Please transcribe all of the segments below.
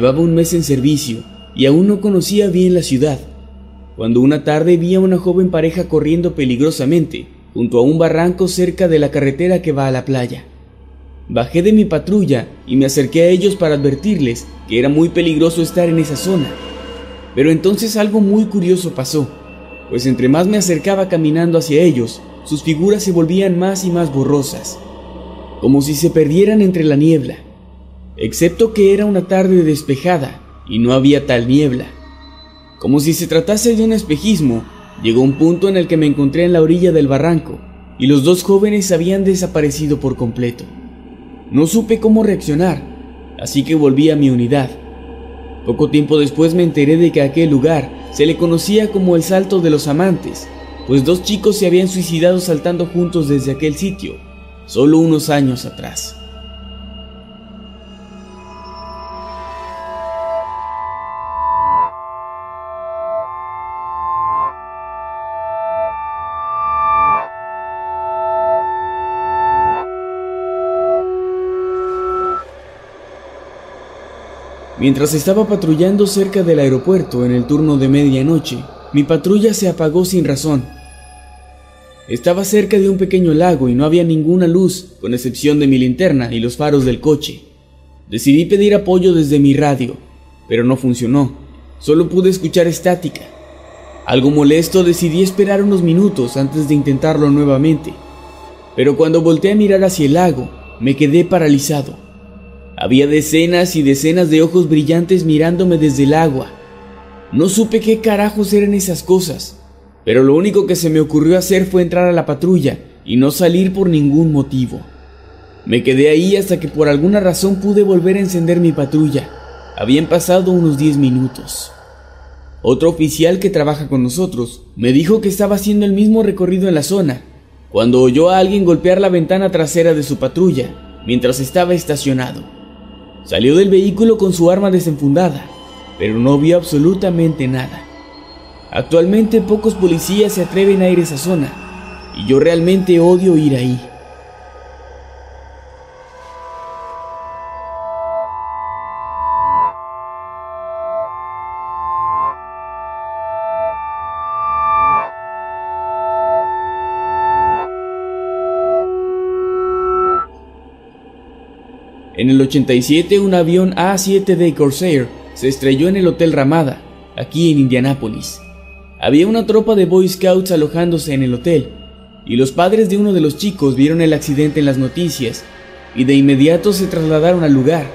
Llevaba un mes en servicio y aún no conocía bien la ciudad, cuando una tarde vi a una joven pareja corriendo peligrosamente junto a un barranco cerca de la carretera que va a la playa. Bajé de mi patrulla y me acerqué a ellos para advertirles que era muy peligroso estar en esa zona. Pero entonces algo muy curioso pasó, pues entre más me acercaba caminando hacia ellos, sus figuras se volvían más y más borrosas, como si se perdieran entre la niebla excepto que era una tarde despejada y no había tal niebla. Como si se tratase de un espejismo, llegó un punto en el que me encontré en la orilla del barranco y los dos jóvenes habían desaparecido por completo. No supe cómo reaccionar, así que volví a mi unidad. Poco tiempo después me enteré de que aquel lugar se le conocía como el Salto de los Amantes, pues dos chicos se habían suicidado saltando juntos desde aquel sitio, solo unos años atrás. Mientras estaba patrullando cerca del aeropuerto en el turno de medianoche, mi patrulla se apagó sin razón. Estaba cerca de un pequeño lago y no había ninguna luz, con excepción de mi linterna y los faros del coche. Decidí pedir apoyo desde mi radio, pero no funcionó. Solo pude escuchar estática. Algo molesto decidí esperar unos minutos antes de intentarlo nuevamente. Pero cuando volteé a mirar hacia el lago, me quedé paralizado. Había decenas y decenas de ojos brillantes mirándome desde el agua. No supe qué carajos eran esas cosas, pero lo único que se me ocurrió hacer fue entrar a la patrulla y no salir por ningún motivo. Me quedé ahí hasta que por alguna razón pude volver a encender mi patrulla. Habían pasado unos 10 minutos. Otro oficial que trabaja con nosotros me dijo que estaba haciendo el mismo recorrido en la zona, cuando oyó a alguien golpear la ventana trasera de su patrulla mientras estaba estacionado. Salió del vehículo con su arma desenfundada, pero no vio absolutamente nada. Actualmente pocos policías se atreven a ir a esa zona, y yo realmente odio ir ahí. En el 87 un avión A7 de Corsair se estrelló en el Hotel Ramada, aquí en Indianápolis. Había una tropa de Boy Scouts alojándose en el hotel, y los padres de uno de los chicos vieron el accidente en las noticias, y de inmediato se trasladaron al lugar.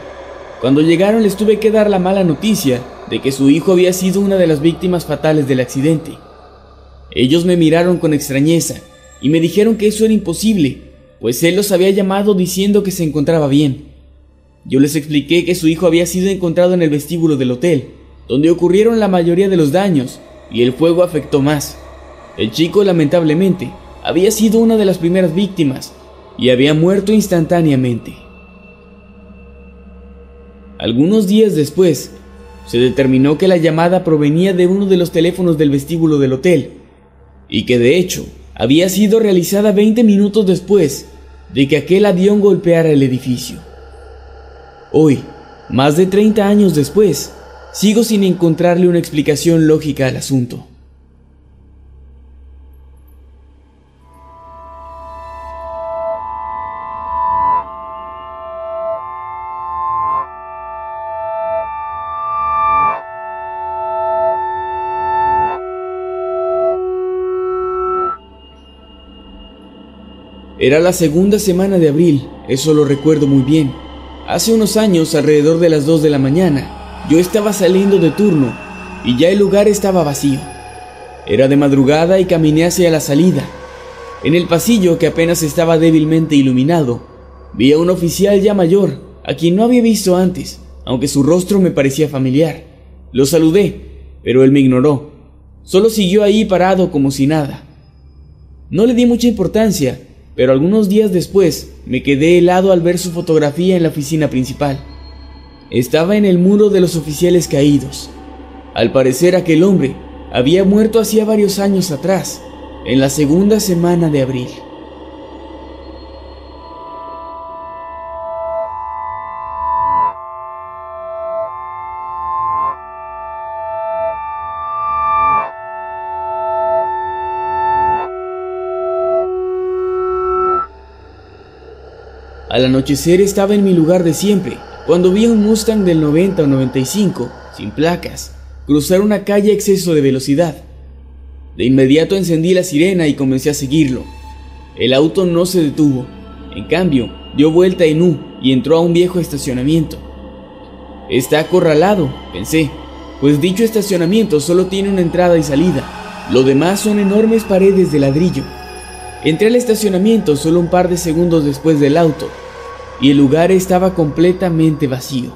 Cuando llegaron les tuve que dar la mala noticia de que su hijo había sido una de las víctimas fatales del accidente. Ellos me miraron con extrañeza y me dijeron que eso era imposible, pues él los había llamado diciendo que se encontraba bien. Yo les expliqué que su hijo había sido encontrado en el vestíbulo del hotel, donde ocurrieron la mayoría de los daños, y el fuego afectó más. El chico, lamentablemente, había sido una de las primeras víctimas, y había muerto instantáneamente. Algunos días después, se determinó que la llamada provenía de uno de los teléfonos del vestíbulo del hotel y que de hecho había sido realizada 20 minutos después de que aquel avión golpeara el edificio. Hoy, más de 30 años después, sigo sin encontrarle una explicación lógica al asunto. Era la segunda semana de abril, eso lo recuerdo muy bien. Hace unos años, alrededor de las 2 de la mañana, yo estaba saliendo de turno y ya el lugar estaba vacío. Era de madrugada y caminé hacia la salida. En el pasillo, que apenas estaba débilmente iluminado, vi a un oficial ya mayor, a quien no había visto antes, aunque su rostro me parecía familiar. Lo saludé, pero él me ignoró. Solo siguió ahí parado como si nada. No le di mucha importancia, pero algunos días después me quedé helado al ver su fotografía en la oficina principal. Estaba en el muro de los oficiales caídos. Al parecer aquel hombre había muerto hacía varios años atrás, en la segunda semana de abril. Al anochecer estaba en mi lugar de siempre, cuando vi un Mustang del 90 o 95, sin placas, cruzar una calle a exceso de velocidad. De inmediato encendí la sirena y comencé a seguirlo. El auto no se detuvo. En cambio, dio vuelta en U y entró a un viejo estacionamiento. Está acorralado, pensé, pues dicho estacionamiento solo tiene una entrada y salida. Lo demás son enormes paredes de ladrillo. Entré al estacionamiento solo un par de segundos después del auto y el lugar estaba completamente vacío.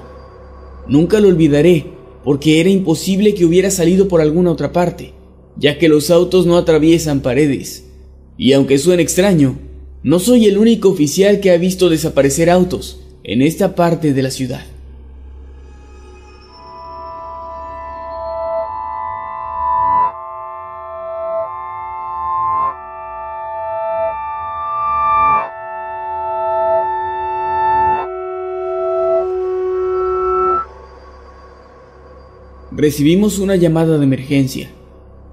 Nunca lo olvidaré, porque era imposible que hubiera salido por alguna otra parte, ya que los autos no atraviesan paredes. Y aunque suene extraño, no soy el único oficial que ha visto desaparecer autos en esta parte de la ciudad. Recibimos una llamada de emergencia.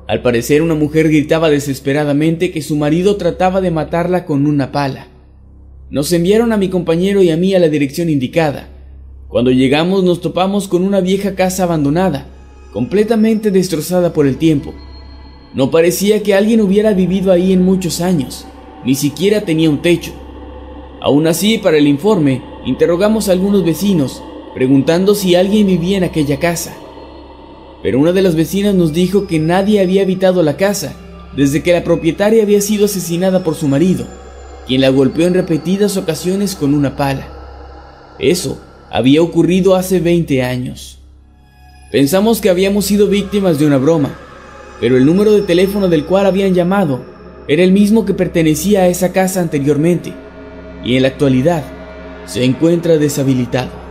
Al parecer una mujer gritaba desesperadamente que su marido trataba de matarla con una pala. Nos enviaron a mi compañero y a mí a la dirección indicada. Cuando llegamos nos topamos con una vieja casa abandonada, completamente destrozada por el tiempo. No parecía que alguien hubiera vivido ahí en muchos años, ni siquiera tenía un techo. Aún así, para el informe, interrogamos a algunos vecinos, preguntando si alguien vivía en aquella casa pero una de las vecinas nos dijo que nadie había habitado la casa desde que la propietaria había sido asesinada por su marido, quien la golpeó en repetidas ocasiones con una pala. Eso había ocurrido hace 20 años. Pensamos que habíamos sido víctimas de una broma, pero el número de teléfono del cual habían llamado era el mismo que pertenecía a esa casa anteriormente, y en la actualidad se encuentra deshabilitado.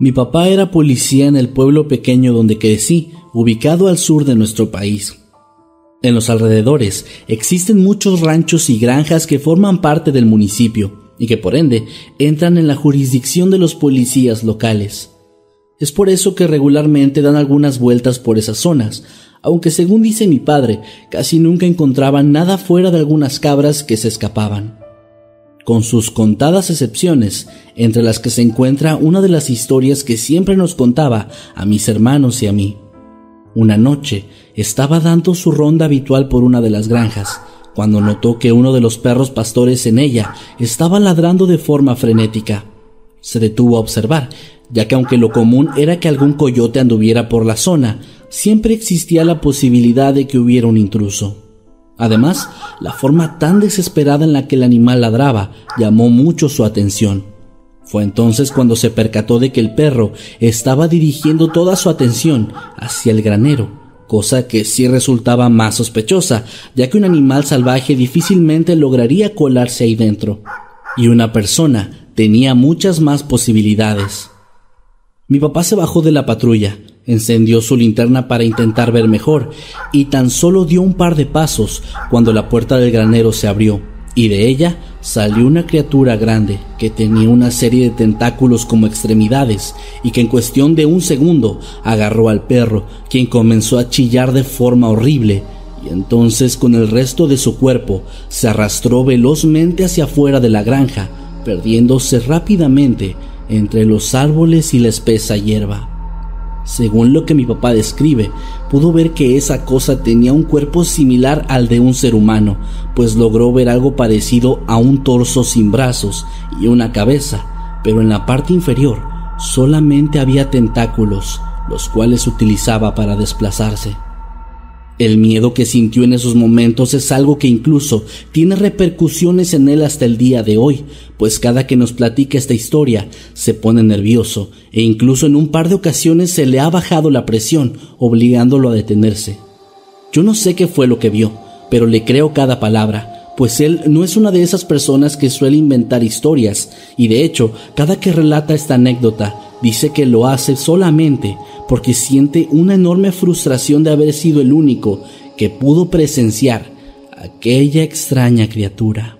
Mi papá era policía en el pueblo pequeño donde crecí, ubicado al sur de nuestro país. En los alrededores existen muchos ranchos y granjas que forman parte del municipio y que por ende entran en la jurisdicción de los policías locales. Es por eso que regularmente dan algunas vueltas por esas zonas, aunque según dice mi padre, casi nunca encontraban nada fuera de algunas cabras que se escapaban con sus contadas excepciones, entre las que se encuentra una de las historias que siempre nos contaba a mis hermanos y a mí. Una noche estaba dando su ronda habitual por una de las granjas, cuando notó que uno de los perros pastores en ella estaba ladrando de forma frenética. Se detuvo a observar, ya que aunque lo común era que algún coyote anduviera por la zona, siempre existía la posibilidad de que hubiera un intruso. Además, la forma tan desesperada en la que el animal ladraba llamó mucho su atención. Fue entonces cuando se percató de que el perro estaba dirigiendo toda su atención hacia el granero, cosa que sí resultaba más sospechosa, ya que un animal salvaje difícilmente lograría colarse ahí dentro, y una persona tenía muchas más posibilidades. Mi papá se bajó de la patrulla, encendió su linterna para intentar ver mejor, y tan solo dio un par de pasos cuando la puerta del granero se abrió y de ella salió una criatura grande que tenía una serie de tentáculos como extremidades y que en cuestión de un segundo agarró al perro, quien comenzó a chillar de forma horrible y entonces con el resto de su cuerpo se arrastró velozmente hacia afuera de la granja, perdiéndose rápidamente entre los árboles y la espesa hierba. Según lo que mi papá describe, pudo ver que esa cosa tenía un cuerpo similar al de un ser humano, pues logró ver algo parecido a un torso sin brazos y una cabeza, pero en la parte inferior solamente había tentáculos, los cuales utilizaba para desplazarse. El miedo que sintió en esos momentos es algo que incluso tiene repercusiones en él hasta el día de hoy, pues cada que nos platica esta historia se pone nervioso e incluso en un par de ocasiones se le ha bajado la presión, obligándolo a detenerse. Yo no sé qué fue lo que vio, pero le creo cada palabra, pues él no es una de esas personas que suele inventar historias, y de hecho, cada que relata esta anécdota, dice que lo hace solamente porque siente una enorme frustración de haber sido el único que pudo presenciar aquella extraña criatura.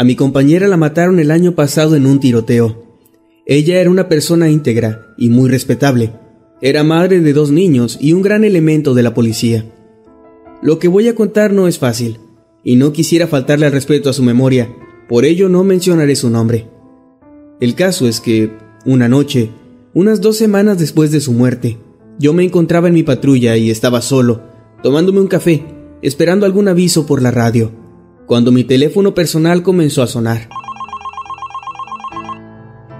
A mi compañera la mataron el año pasado en un tiroteo. Ella era una persona íntegra y muy respetable. Era madre de dos niños y un gran elemento de la policía. Lo que voy a contar no es fácil, y no quisiera faltarle al respeto a su memoria, por ello no mencionaré su nombre. El caso es que, una noche, unas dos semanas después de su muerte, yo me encontraba en mi patrulla y estaba solo, tomándome un café, esperando algún aviso por la radio, cuando mi teléfono personal comenzó a sonar.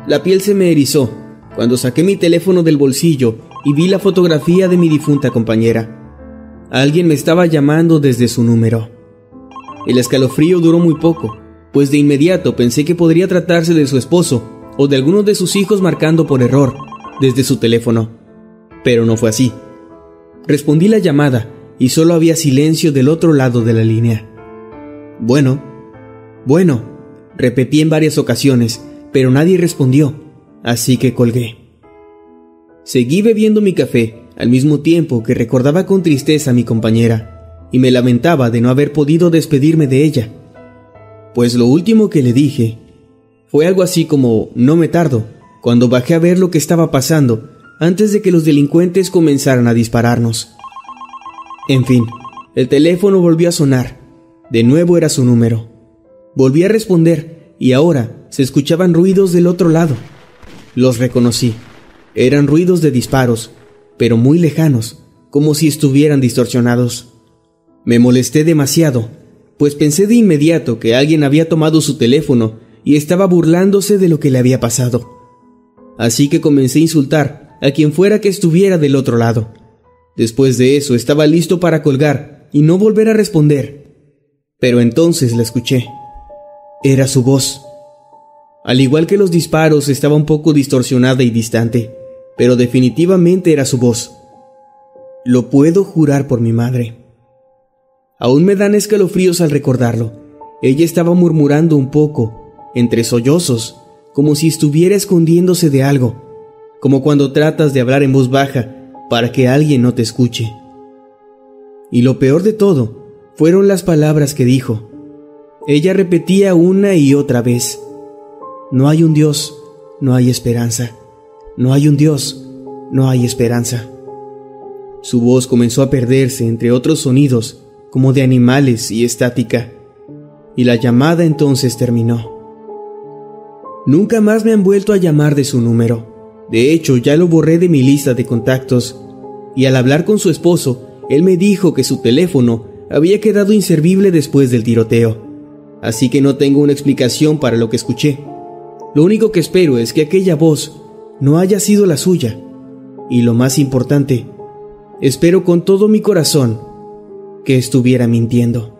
La piel se me erizó cuando saqué mi teléfono del bolsillo y vi la fotografía de mi difunta compañera. Alguien me estaba llamando desde su número. El escalofrío duró muy poco, pues de inmediato pensé que podría tratarse de su esposo o de alguno de sus hijos marcando por error desde su teléfono. Pero no fue así. Respondí la llamada y solo había silencio del otro lado de la línea. Bueno, bueno, repetí en varias ocasiones pero nadie respondió, así que colgué. Seguí bebiendo mi café al mismo tiempo que recordaba con tristeza a mi compañera y me lamentaba de no haber podido despedirme de ella. Pues lo último que le dije fue algo así como no me tardo cuando bajé a ver lo que estaba pasando antes de que los delincuentes comenzaran a dispararnos. En fin, el teléfono volvió a sonar. De nuevo era su número. Volví a responder y ahora se escuchaban ruidos del otro lado. Los reconocí. Eran ruidos de disparos, pero muy lejanos, como si estuvieran distorsionados. Me molesté demasiado, pues pensé de inmediato que alguien había tomado su teléfono y estaba burlándose de lo que le había pasado. Así que comencé a insultar a quien fuera que estuviera del otro lado. Después de eso estaba listo para colgar y no volver a responder. Pero entonces la escuché. Era su voz. Al igual que los disparos, estaba un poco distorsionada y distante, pero definitivamente era su voz. Lo puedo jurar por mi madre. Aún me dan escalofríos al recordarlo. Ella estaba murmurando un poco, entre sollozos, como si estuviera escondiéndose de algo, como cuando tratas de hablar en voz baja para que alguien no te escuche. Y lo peor de todo fueron las palabras que dijo. Ella repetía una y otra vez. No hay un Dios, no hay esperanza. No hay un Dios, no hay esperanza. Su voz comenzó a perderse entre otros sonidos, como de animales y estática, y la llamada entonces terminó. Nunca más me han vuelto a llamar de su número. De hecho, ya lo borré de mi lista de contactos, y al hablar con su esposo, él me dijo que su teléfono había quedado inservible después del tiroteo, así que no tengo una explicación para lo que escuché. Lo único que espero es que aquella voz no haya sido la suya Y lo más importante, espero con todo mi corazón que estuviera mintiendo.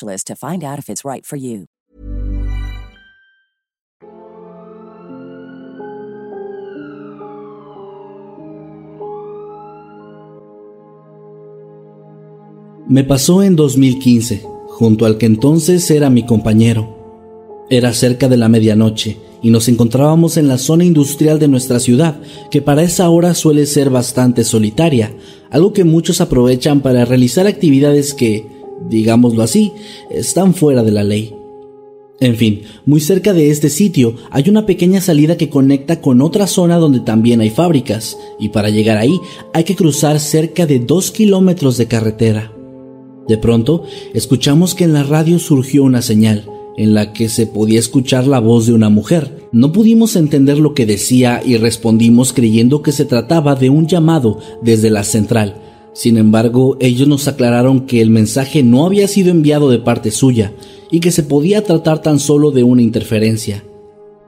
to find out if it's right. Me pasó en 2015, junto al que entonces era mi compañero. Era cerca de la medianoche y nos encontrábamos en la zona industrial de nuestra ciudad, que para esa hora suele ser bastante solitaria, algo que muchos aprovechan para realizar actividades que, digámoslo así, están fuera de la ley. En fin, muy cerca de este sitio hay una pequeña salida que conecta con otra zona donde también hay fábricas, y para llegar ahí hay que cruzar cerca de dos kilómetros de carretera. De pronto, escuchamos que en la radio surgió una señal, en la que se podía escuchar la voz de una mujer. No pudimos entender lo que decía y respondimos creyendo que se trataba de un llamado desde la central, sin embargo, ellos nos aclararon que el mensaje no había sido enviado de parte suya y que se podía tratar tan solo de una interferencia.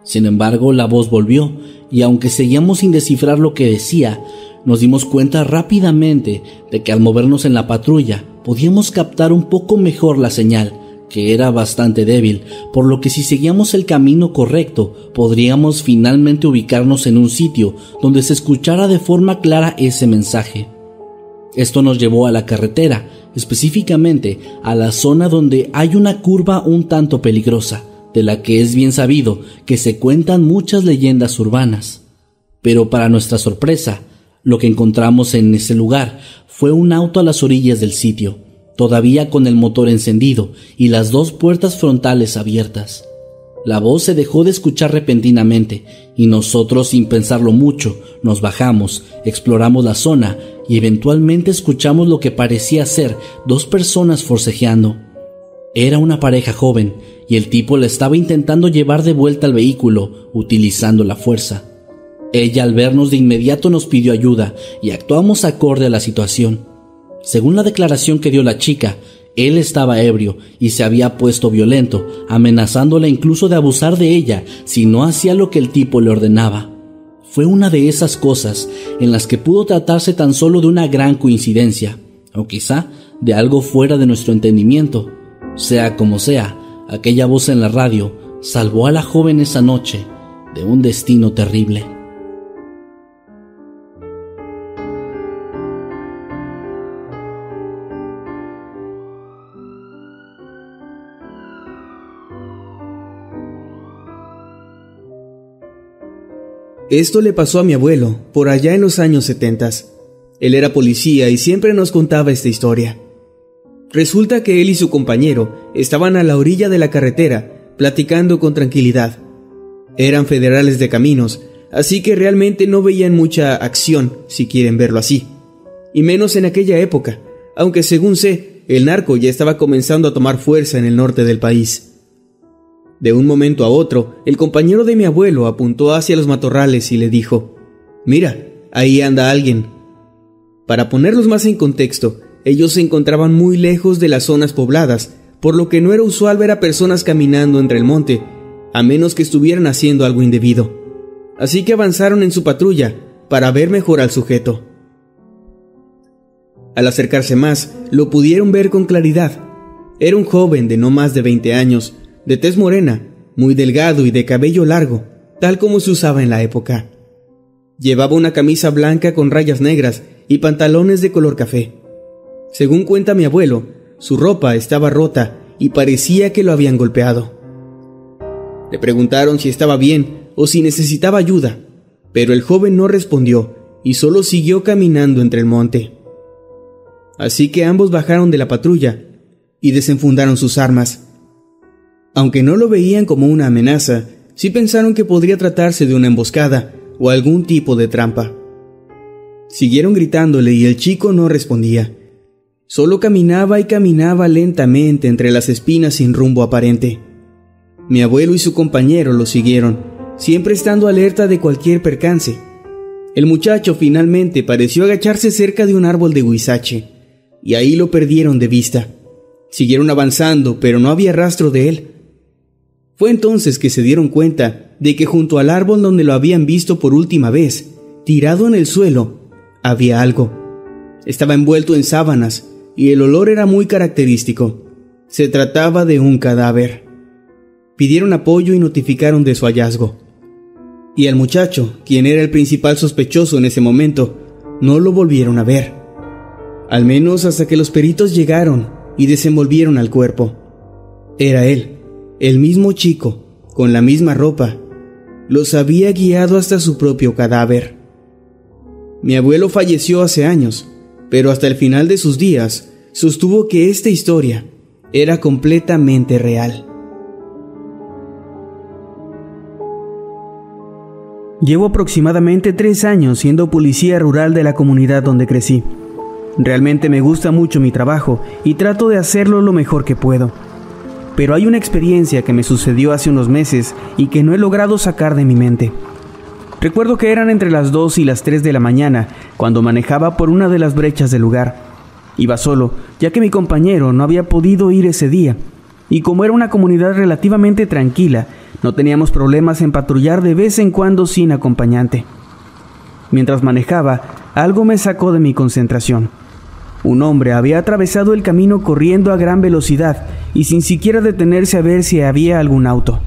Sin embargo, la voz volvió y aunque seguíamos sin descifrar lo que decía, nos dimos cuenta rápidamente de que al movernos en la patrulla podíamos captar un poco mejor la señal, que era bastante débil, por lo que si seguíamos el camino correcto podríamos finalmente ubicarnos en un sitio donde se escuchara de forma clara ese mensaje. Esto nos llevó a la carretera, específicamente a la zona donde hay una curva un tanto peligrosa, de la que es bien sabido que se cuentan muchas leyendas urbanas. Pero para nuestra sorpresa, lo que encontramos en ese lugar fue un auto a las orillas del sitio, todavía con el motor encendido y las dos puertas frontales abiertas. La voz se dejó de escuchar repentinamente y nosotros, sin pensarlo mucho, nos bajamos, exploramos la zona y eventualmente escuchamos lo que parecía ser dos personas forcejeando. Era una pareja joven y el tipo la estaba intentando llevar de vuelta al vehículo utilizando la fuerza. Ella al vernos de inmediato nos pidió ayuda y actuamos acorde a la situación. Según la declaración que dio la chica, él estaba ebrio y se había puesto violento, amenazándola incluso de abusar de ella si no hacía lo que el tipo le ordenaba. Fue una de esas cosas en las que pudo tratarse tan solo de una gran coincidencia, o quizá de algo fuera de nuestro entendimiento. Sea como sea, aquella voz en la radio salvó a la joven esa noche de un destino terrible. Esto le pasó a mi abuelo, por allá en los años setentas. Él era policía y siempre nos contaba esta historia. Resulta que él y su compañero estaban a la orilla de la carretera, platicando con tranquilidad. Eran federales de caminos, así que realmente no veían mucha acción, si quieren verlo así. Y menos en aquella época, aunque según sé, el narco ya estaba comenzando a tomar fuerza en el norte del país. De un momento a otro, el compañero de mi abuelo apuntó hacia los matorrales y le dijo, Mira, ahí anda alguien. Para ponerlos más en contexto, ellos se encontraban muy lejos de las zonas pobladas, por lo que no era usual ver a personas caminando entre el monte, a menos que estuvieran haciendo algo indebido. Así que avanzaron en su patrulla para ver mejor al sujeto. Al acercarse más, lo pudieron ver con claridad. Era un joven de no más de 20 años, de tez morena, muy delgado y de cabello largo, tal como se usaba en la época. Llevaba una camisa blanca con rayas negras y pantalones de color café. Según cuenta mi abuelo, su ropa estaba rota y parecía que lo habían golpeado. Le preguntaron si estaba bien o si necesitaba ayuda, pero el joven no respondió y solo siguió caminando entre el monte. Así que ambos bajaron de la patrulla y desenfundaron sus armas. Aunque no lo veían como una amenaza, sí pensaron que podría tratarse de una emboscada o algún tipo de trampa. Siguieron gritándole y el chico no respondía. Solo caminaba y caminaba lentamente entre las espinas sin rumbo aparente. Mi abuelo y su compañero lo siguieron, siempre estando alerta de cualquier percance. El muchacho finalmente pareció agacharse cerca de un árbol de huizache, y ahí lo perdieron de vista. Siguieron avanzando, pero no había rastro de él. Fue entonces que se dieron cuenta de que junto al árbol donde lo habían visto por última vez, tirado en el suelo, había algo. Estaba envuelto en sábanas y el olor era muy característico. Se trataba de un cadáver. Pidieron apoyo y notificaron de su hallazgo. Y al muchacho, quien era el principal sospechoso en ese momento, no lo volvieron a ver. Al menos hasta que los peritos llegaron y desenvolvieron al cuerpo. Era él, el mismo chico, con la misma ropa. Los había guiado hasta su propio cadáver. Mi abuelo falleció hace años, pero hasta el final de sus días sostuvo que esta historia era completamente real. Llevo aproximadamente tres años siendo policía rural de la comunidad donde crecí. Realmente me gusta mucho mi trabajo y trato de hacerlo lo mejor que puedo. Pero hay una experiencia que me sucedió hace unos meses y que no he logrado sacar de mi mente. Recuerdo que eran entre las 2 y las 3 de la mañana cuando manejaba por una de las brechas del lugar. Iba solo, ya que mi compañero no había podido ir ese día, y como era una comunidad relativamente tranquila, no teníamos problemas en patrullar de vez en cuando sin acompañante. Mientras manejaba, algo me sacó de mi concentración. Un hombre había atravesado el camino corriendo a gran velocidad y sin siquiera detenerse a ver si había algún auto.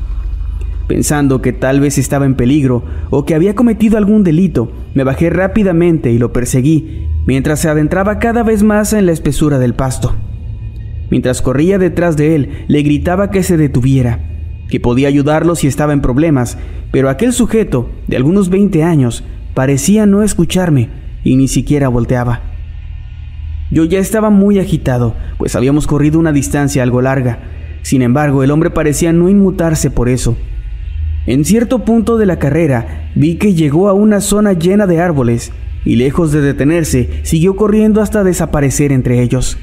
Pensando que tal vez estaba en peligro o que había cometido algún delito, me bajé rápidamente y lo perseguí, mientras se adentraba cada vez más en la espesura del pasto. Mientras corría detrás de él, le gritaba que se detuviera, que podía ayudarlo si estaba en problemas, pero aquel sujeto, de algunos 20 años, parecía no escucharme y ni siquiera volteaba. Yo ya estaba muy agitado, pues habíamos corrido una distancia algo larga. Sin embargo, el hombre parecía no inmutarse por eso, en cierto punto de la carrera vi que llegó a una zona llena de árboles y lejos de detenerse siguió corriendo hasta desaparecer entre ellos.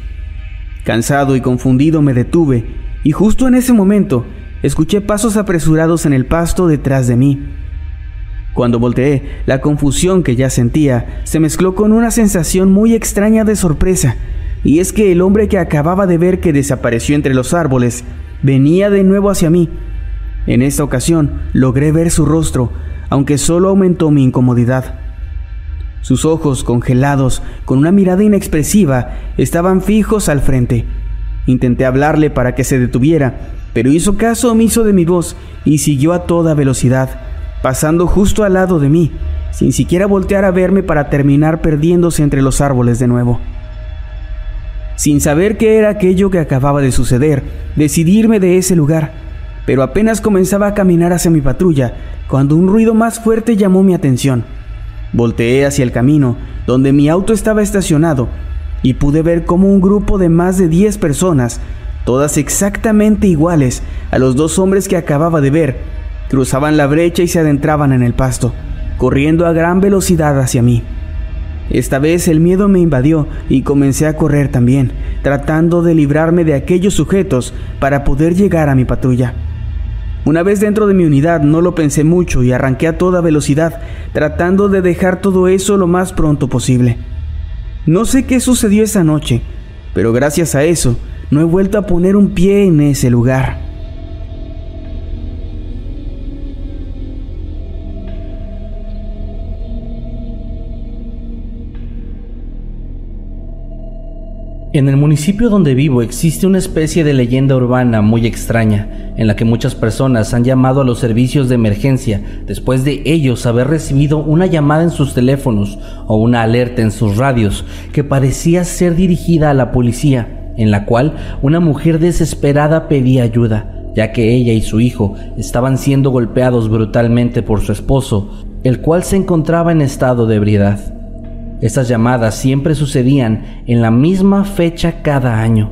Cansado y confundido me detuve y justo en ese momento escuché pasos apresurados en el pasto detrás de mí. Cuando volteé, la confusión que ya sentía se mezcló con una sensación muy extraña de sorpresa, y es que el hombre que acababa de ver que desapareció entre los árboles venía de nuevo hacia mí en esta ocasión logré ver su rostro, aunque solo aumentó mi incomodidad. Sus ojos congelados, con una mirada inexpresiva, estaban fijos al frente. Intenté hablarle para que se detuviera, pero hizo caso omiso de mi voz y siguió a toda velocidad, pasando justo al lado de mí, sin siquiera voltear a verme para terminar perdiéndose entre los árboles de nuevo. Sin saber qué era aquello que acababa de suceder, decidí irme de ese lugar pero apenas comenzaba a caminar hacia mi patrulla cuando un ruido más fuerte llamó mi atención. Volteé hacia el camino, donde mi auto estaba estacionado, y pude ver cómo un grupo de más de 10 personas, todas exactamente iguales a los dos hombres que acababa de ver, cruzaban la brecha y se adentraban en el pasto, corriendo a gran velocidad hacia mí. Esta vez el miedo me invadió y comencé a correr también, tratando de librarme de aquellos sujetos para poder llegar a mi patrulla. Una vez dentro de mi unidad no lo pensé mucho y arranqué a toda velocidad, tratando de dejar todo eso lo más pronto posible. No sé qué sucedió esa noche, pero gracias a eso no he vuelto a poner un pie en ese lugar. En el municipio donde vivo existe una especie de leyenda urbana muy extraña, en la que muchas personas han llamado a los servicios de emergencia después de ellos haber recibido una llamada en sus teléfonos o una alerta en sus radios que parecía ser dirigida a la policía, en la cual una mujer desesperada pedía ayuda, ya que ella y su hijo estaban siendo golpeados brutalmente por su esposo, el cual se encontraba en estado de ebriedad. Estas llamadas siempre sucedían en la misma fecha cada año.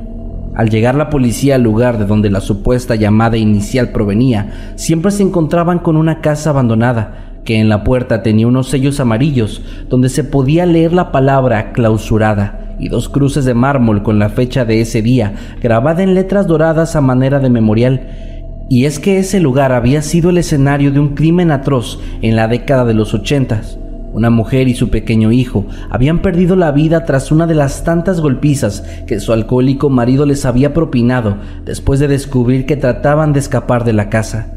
Al llegar la policía al lugar de donde la supuesta llamada inicial provenía, siempre se encontraban con una casa abandonada, que en la puerta tenía unos sellos amarillos donde se podía leer la palabra clausurada y dos cruces de mármol con la fecha de ese día grabada en letras doradas a manera de memorial. Y es que ese lugar había sido el escenario de un crimen atroz en la década de los ochentas. Una mujer y su pequeño hijo habían perdido la vida tras una de las tantas golpizas que su alcohólico marido les había propinado después de descubrir que trataban de escapar de la casa.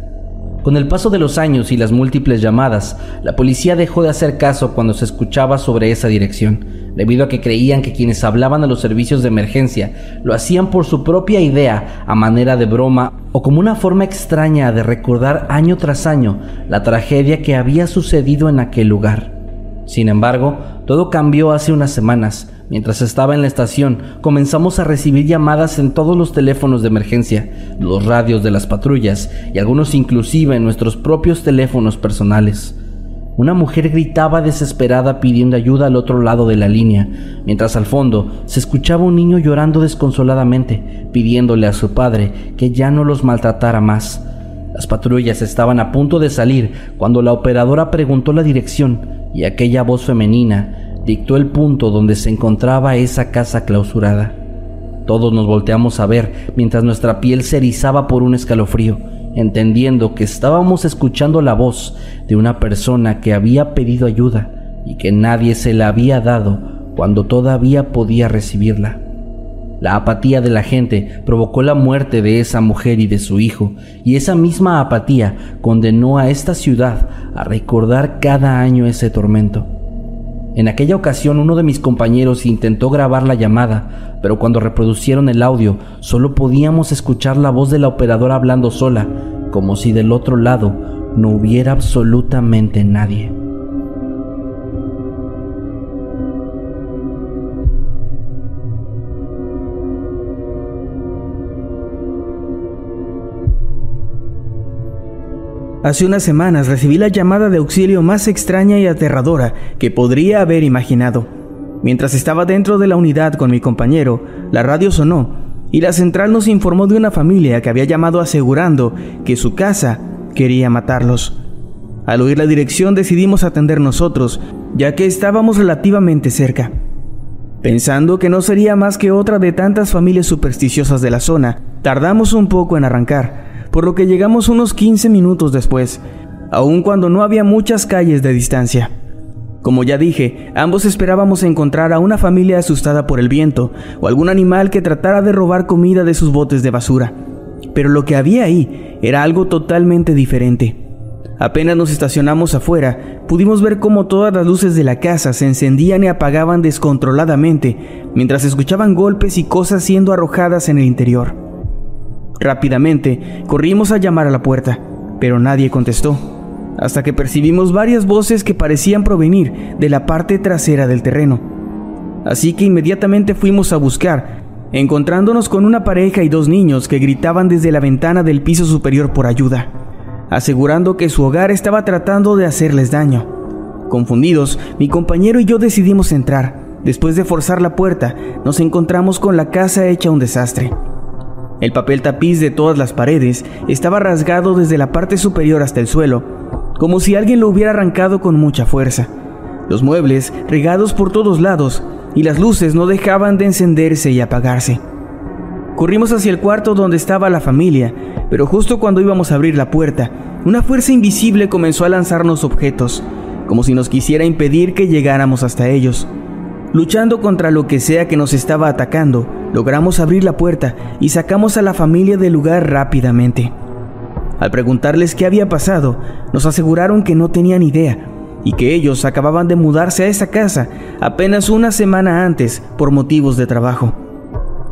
Con el paso de los años y las múltiples llamadas, la policía dejó de hacer caso cuando se escuchaba sobre esa dirección, debido a que creían que quienes hablaban a los servicios de emergencia lo hacían por su propia idea, a manera de broma o como una forma extraña de recordar año tras año la tragedia que había sucedido en aquel lugar. Sin embargo, todo cambió hace unas semanas. Mientras estaba en la estación, comenzamos a recibir llamadas en todos los teléfonos de emergencia, los radios de las patrullas y algunos inclusive en nuestros propios teléfonos personales. Una mujer gritaba desesperada pidiendo ayuda al otro lado de la línea, mientras al fondo se escuchaba un niño llorando desconsoladamente, pidiéndole a su padre que ya no los maltratara más. Las patrullas estaban a punto de salir cuando la operadora preguntó la dirección y aquella voz femenina dictó el punto donde se encontraba esa casa clausurada. Todos nos volteamos a ver mientras nuestra piel se erizaba por un escalofrío, entendiendo que estábamos escuchando la voz de una persona que había pedido ayuda y que nadie se la había dado cuando todavía podía recibirla. La apatía de la gente provocó la muerte de esa mujer y de su hijo, y esa misma apatía condenó a esta ciudad a recordar cada año ese tormento. En aquella ocasión uno de mis compañeros intentó grabar la llamada, pero cuando reproducieron el audio solo podíamos escuchar la voz de la operadora hablando sola, como si del otro lado no hubiera absolutamente nadie. Hace unas semanas recibí la llamada de auxilio más extraña y aterradora que podría haber imaginado. Mientras estaba dentro de la unidad con mi compañero, la radio sonó y la central nos informó de una familia que había llamado asegurando que su casa quería matarlos. Al oír la dirección decidimos atender nosotros, ya que estábamos relativamente cerca. Pensando que no sería más que otra de tantas familias supersticiosas de la zona, tardamos un poco en arrancar, por lo que llegamos unos 15 minutos después, aun cuando no había muchas calles de distancia. Como ya dije, ambos esperábamos encontrar a una familia asustada por el viento o algún animal que tratara de robar comida de sus botes de basura. Pero lo que había ahí era algo totalmente diferente. Apenas nos estacionamos afuera, pudimos ver cómo todas las luces de la casa se encendían y apagaban descontroladamente mientras escuchaban golpes y cosas siendo arrojadas en el interior. Rápidamente corrimos a llamar a la puerta, pero nadie contestó, hasta que percibimos varias voces que parecían provenir de la parte trasera del terreno. Así que inmediatamente fuimos a buscar, encontrándonos con una pareja y dos niños que gritaban desde la ventana del piso superior por ayuda, asegurando que su hogar estaba tratando de hacerles daño. Confundidos, mi compañero y yo decidimos entrar. Después de forzar la puerta, nos encontramos con la casa hecha un desastre. El papel tapiz de todas las paredes estaba rasgado desde la parte superior hasta el suelo, como si alguien lo hubiera arrancado con mucha fuerza. Los muebles regados por todos lados y las luces no dejaban de encenderse y apagarse. Corrimos hacia el cuarto donde estaba la familia, pero justo cuando íbamos a abrir la puerta, una fuerza invisible comenzó a lanzarnos objetos, como si nos quisiera impedir que llegáramos hasta ellos. Luchando contra lo que sea que nos estaba atacando, logramos abrir la puerta y sacamos a la familia del lugar rápidamente. Al preguntarles qué había pasado, nos aseguraron que no tenían idea y que ellos acababan de mudarse a esa casa apenas una semana antes por motivos de trabajo.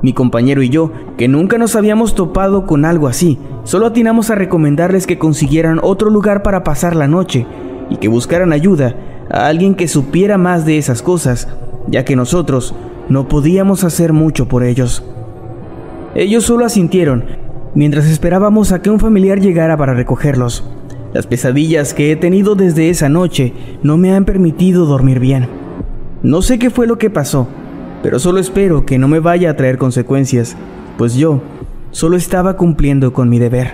Mi compañero y yo, que nunca nos habíamos topado con algo así, solo atinamos a recomendarles que consiguieran otro lugar para pasar la noche y que buscaran ayuda a alguien que supiera más de esas cosas, ya que nosotros no podíamos hacer mucho por ellos. Ellos solo asintieron mientras esperábamos a que un familiar llegara para recogerlos. Las pesadillas que he tenido desde esa noche no me han permitido dormir bien. No sé qué fue lo que pasó, pero solo espero que no me vaya a traer consecuencias, pues yo solo estaba cumpliendo con mi deber.